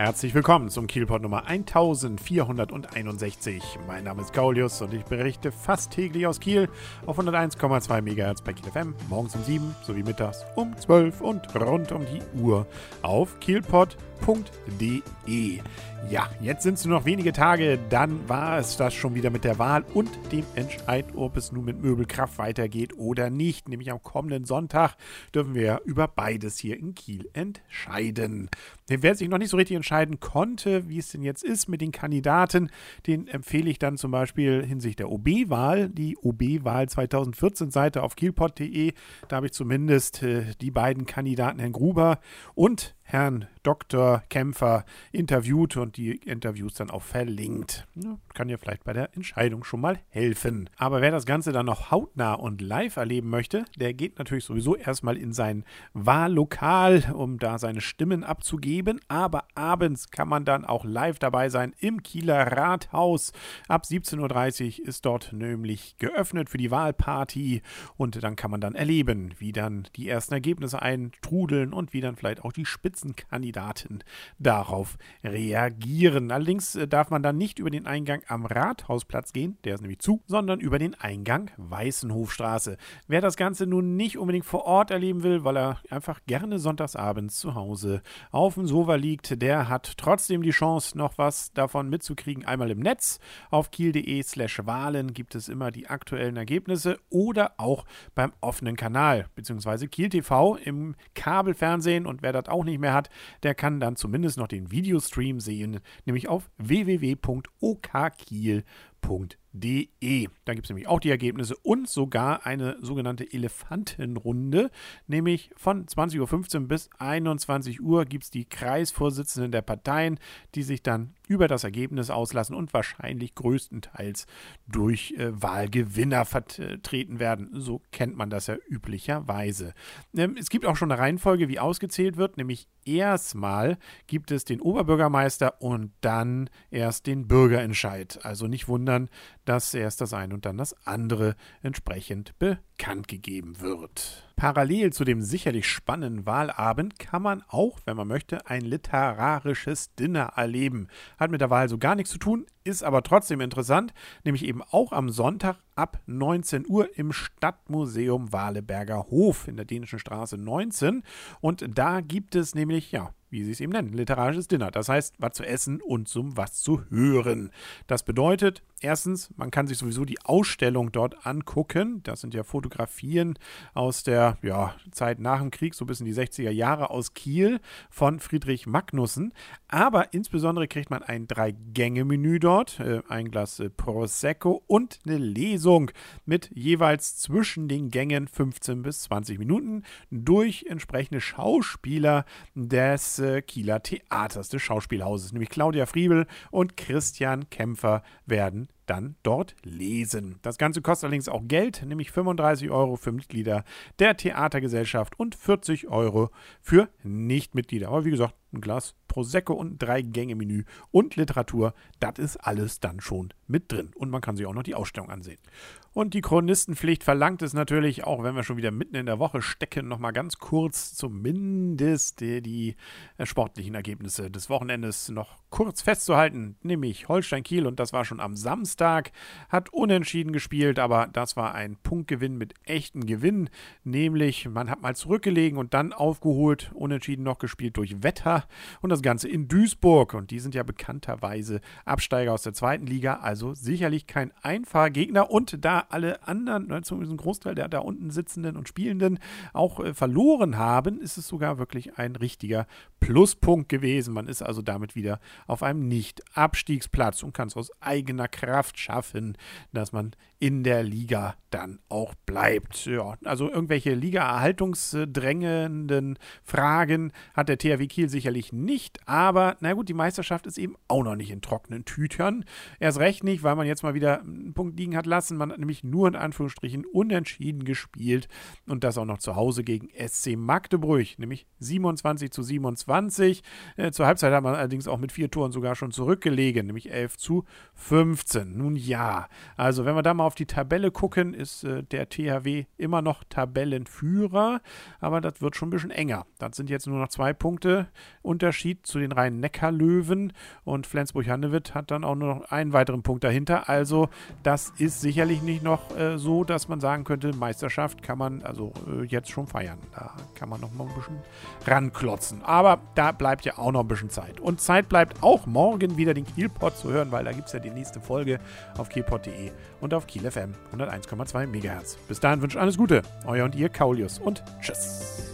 Herzlich willkommen zum Kielpot Nummer 1461. Mein Name ist Gaulius und ich berichte fast täglich aus Kiel auf 101,2 MHz bei Kiel FM, morgens um 7 sowie mittags um 12 und rund um die Uhr auf kielpot.de. Ja, jetzt sind es nur noch wenige Tage, dann war es das schon wieder mit der Wahl und dem Entscheid, ob es nun mit Möbelkraft weitergeht oder nicht. Nämlich am kommenden Sonntag dürfen wir über beides hier in Kiel entscheiden. Wer sich noch nicht so richtig entscheiden konnte, wie es denn jetzt ist mit den Kandidaten, den empfehle ich dann zum Beispiel hinsichtlich der OB-Wahl, die OB-Wahl 2014 Seite auf kielpot.de. Da habe ich zumindest äh, die beiden Kandidaten, Herrn Gruber und Herrn Dr. Kämpfer interviewt und die Interviews dann auch verlinkt. Ja, kann ja vielleicht bei der Entscheidung schon mal helfen. Aber wer das Ganze dann noch hautnah und live erleben möchte, der geht natürlich sowieso erstmal in sein Wahllokal, um da seine Stimmen abzugeben. Aber abends kann man dann auch live dabei sein im Kieler Rathaus. Ab 17.30 Uhr ist dort nämlich geöffnet für die Wahlparty und dann kann man dann erleben, wie dann die ersten Ergebnisse eintrudeln und wie dann vielleicht auch die Spitze Spitzenkandidaten darauf reagieren. Allerdings äh, darf man dann nicht über den Eingang am Rathausplatz gehen, der ist nämlich zu, sondern über den Eingang Weißenhofstraße. Wer das Ganze nun nicht unbedingt vor Ort erleben will, weil er einfach gerne sonntagsabends zu Hause auf dem Sofa liegt, der hat trotzdem die Chance, noch was davon mitzukriegen. Einmal im Netz auf kiel.de slash Wahlen gibt es immer die aktuellen Ergebnisse oder auch beim offenen Kanal, beziehungsweise Kiel TV im Kabelfernsehen und wer das auch nicht mehr mehr hat, der kann dann zumindest noch den Videostream sehen, nämlich auf www.okkiel.de De. Da gibt es nämlich auch die Ergebnisse und sogar eine sogenannte Elefantenrunde, nämlich von 20.15 Uhr bis 21 Uhr gibt es die Kreisvorsitzenden der Parteien, die sich dann über das Ergebnis auslassen und wahrscheinlich größtenteils durch äh, Wahlgewinner vertreten werden. So kennt man das ja üblicherweise. Ähm, es gibt auch schon eine Reihenfolge, wie ausgezählt wird, nämlich erstmal gibt es den Oberbürgermeister und dann erst den Bürgerentscheid. Also nicht wundern, dass erst das eine und dann das andere entsprechend bekannt gegeben wird. Parallel zu dem sicherlich spannenden Wahlabend kann man auch, wenn man möchte, ein literarisches Dinner erleben. Hat mit der Wahl so gar nichts zu tun, ist aber trotzdem interessant, nämlich eben auch am Sonntag ab 19 Uhr im Stadtmuseum Waleberger Hof in der Dänischen Straße 19. Und da gibt es nämlich, ja, wie sie es eben nennen, literarisches Dinner. Das heißt, was zu essen und zum was zu hören. Das bedeutet, erstens, man kann sich sowieso die Ausstellung dort angucken. Das sind ja Fotografien aus der ja, Zeit nach dem Krieg, so bis in die 60er Jahre aus Kiel von Friedrich Magnussen. Aber insbesondere kriegt man ein Drei-Gänge-Menü dort, äh, ein Glas äh, Prosecco und eine Lesung mit jeweils zwischen den Gängen 15 bis 20 Minuten durch entsprechende Schauspieler des Kieler Theaters, des Schauspielhauses, nämlich Claudia Friebel und Christian Kämpfer werden dann dort lesen. Das Ganze kostet allerdings auch Geld, nämlich 35 Euro für Mitglieder der Theatergesellschaft und 40 Euro für Nichtmitglieder. Aber wie gesagt, ein Glas Prosecco und ein Drei-Gänge-Menü und Literatur, das ist alles dann schon mit drin. Und man kann sich auch noch die Ausstellung ansehen. Und die Chronistenpflicht verlangt es natürlich, auch wenn wir schon wieder mitten in der Woche stecken, nochmal ganz kurz zumindest die, die äh, sportlichen Ergebnisse des Wochenendes noch kurz festzuhalten. Nämlich Holstein Kiel, und das war schon am Samstag, hat unentschieden gespielt, aber das war ein Punktgewinn mit echtem Gewinn. Nämlich, man hat mal zurückgelegen und dann aufgeholt, unentschieden noch gespielt durch Wetter und das Ganze in Duisburg. Und die sind ja bekannterweise Absteiger aus der zweiten Liga, also sicherlich kein einfacher Gegner. Und da alle anderen, ne, zumindest ein Großteil der da unten sitzenden und Spielenden, auch äh, verloren haben, ist es sogar wirklich ein richtiger Pluspunkt gewesen. Man ist also damit wieder auf einem Nicht-Abstiegsplatz und kann es aus eigener Kraft schaffen, dass man in der Liga dann auch bleibt. Ja, also irgendwelche Liga-erhaltungsdrängenden Fragen hat der THW Kiel sicherlich nicht, aber na gut, die Meisterschaft ist eben auch noch nicht in trockenen Tütern. Erst recht nicht, weil man jetzt mal wieder einen Punkt liegen hat lassen. Man hat nämlich nur in Anführungsstrichen unentschieden gespielt und das auch noch zu Hause gegen SC Magdeburg, nämlich 27 zu 27. Äh, zur Halbzeit hat man allerdings auch mit vier Toren sogar schon zurückgelegen, nämlich 11 zu 15. Nun ja, also wenn wir da mal auf die Tabelle gucken, ist äh, der THW immer noch Tabellenführer, aber das wird schon ein bisschen enger. Das sind jetzt nur noch zwei Punkte Unterschied zu den reinen Neckarlöwen und Flensburg-Handewitt hat dann auch nur noch einen weiteren Punkt dahinter. Also das ist sicherlich nicht noch äh, so, dass man sagen könnte, Meisterschaft kann man also äh, jetzt schon feiern. Da kann man noch mal ein bisschen ranklotzen. Aber da bleibt ja auch noch ein bisschen Zeit. Und Zeit bleibt auch morgen wieder den Kielpot zu hören, weil da gibt es ja die nächste Folge auf kielpot.de und auf Kiel FM 101,2 MHz. Bis dahin wünsche alles Gute. Euer und ihr Kaulius und tschüss.